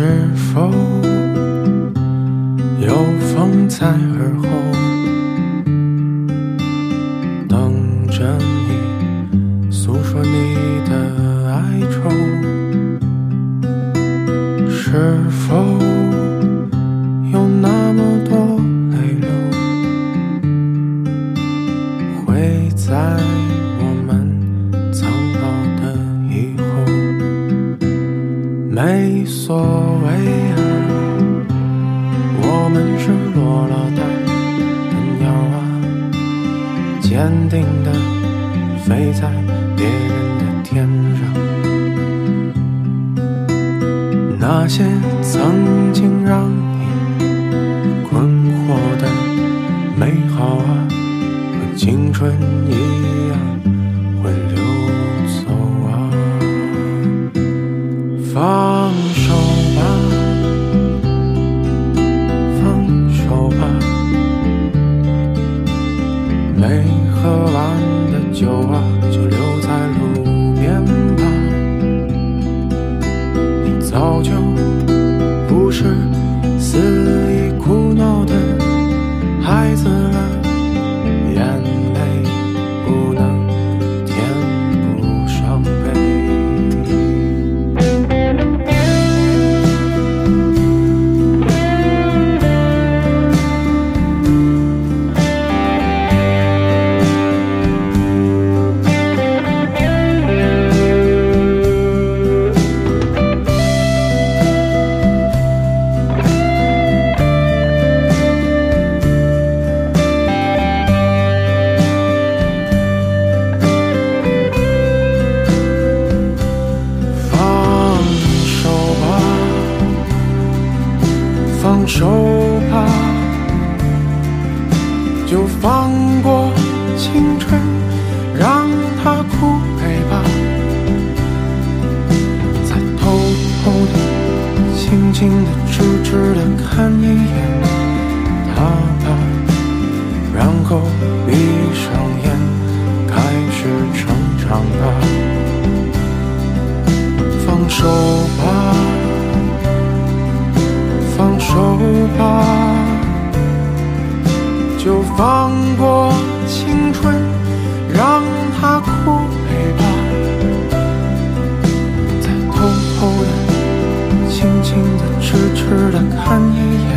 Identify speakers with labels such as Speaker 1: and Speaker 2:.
Speaker 1: 是否有风在耳后，等着你诉说你的哀愁？是否没所谓啊，我们是落了单的鸟啊，坚定的飞在别人的天上。那些曾经让你困惑的美好啊，和青春一样放手吧，放手吧，没喝完的酒啊，就留在路边吧。你早就不是死放手吧，就放过青春，让它枯萎吧。再偷偷的、轻轻的、痴痴的看一眼它吧，然后闭上眼，开始成长吧。放手吧，放手吧，就放过青春，让它枯萎吧。再偷偷的、轻轻的、痴痴的看一眼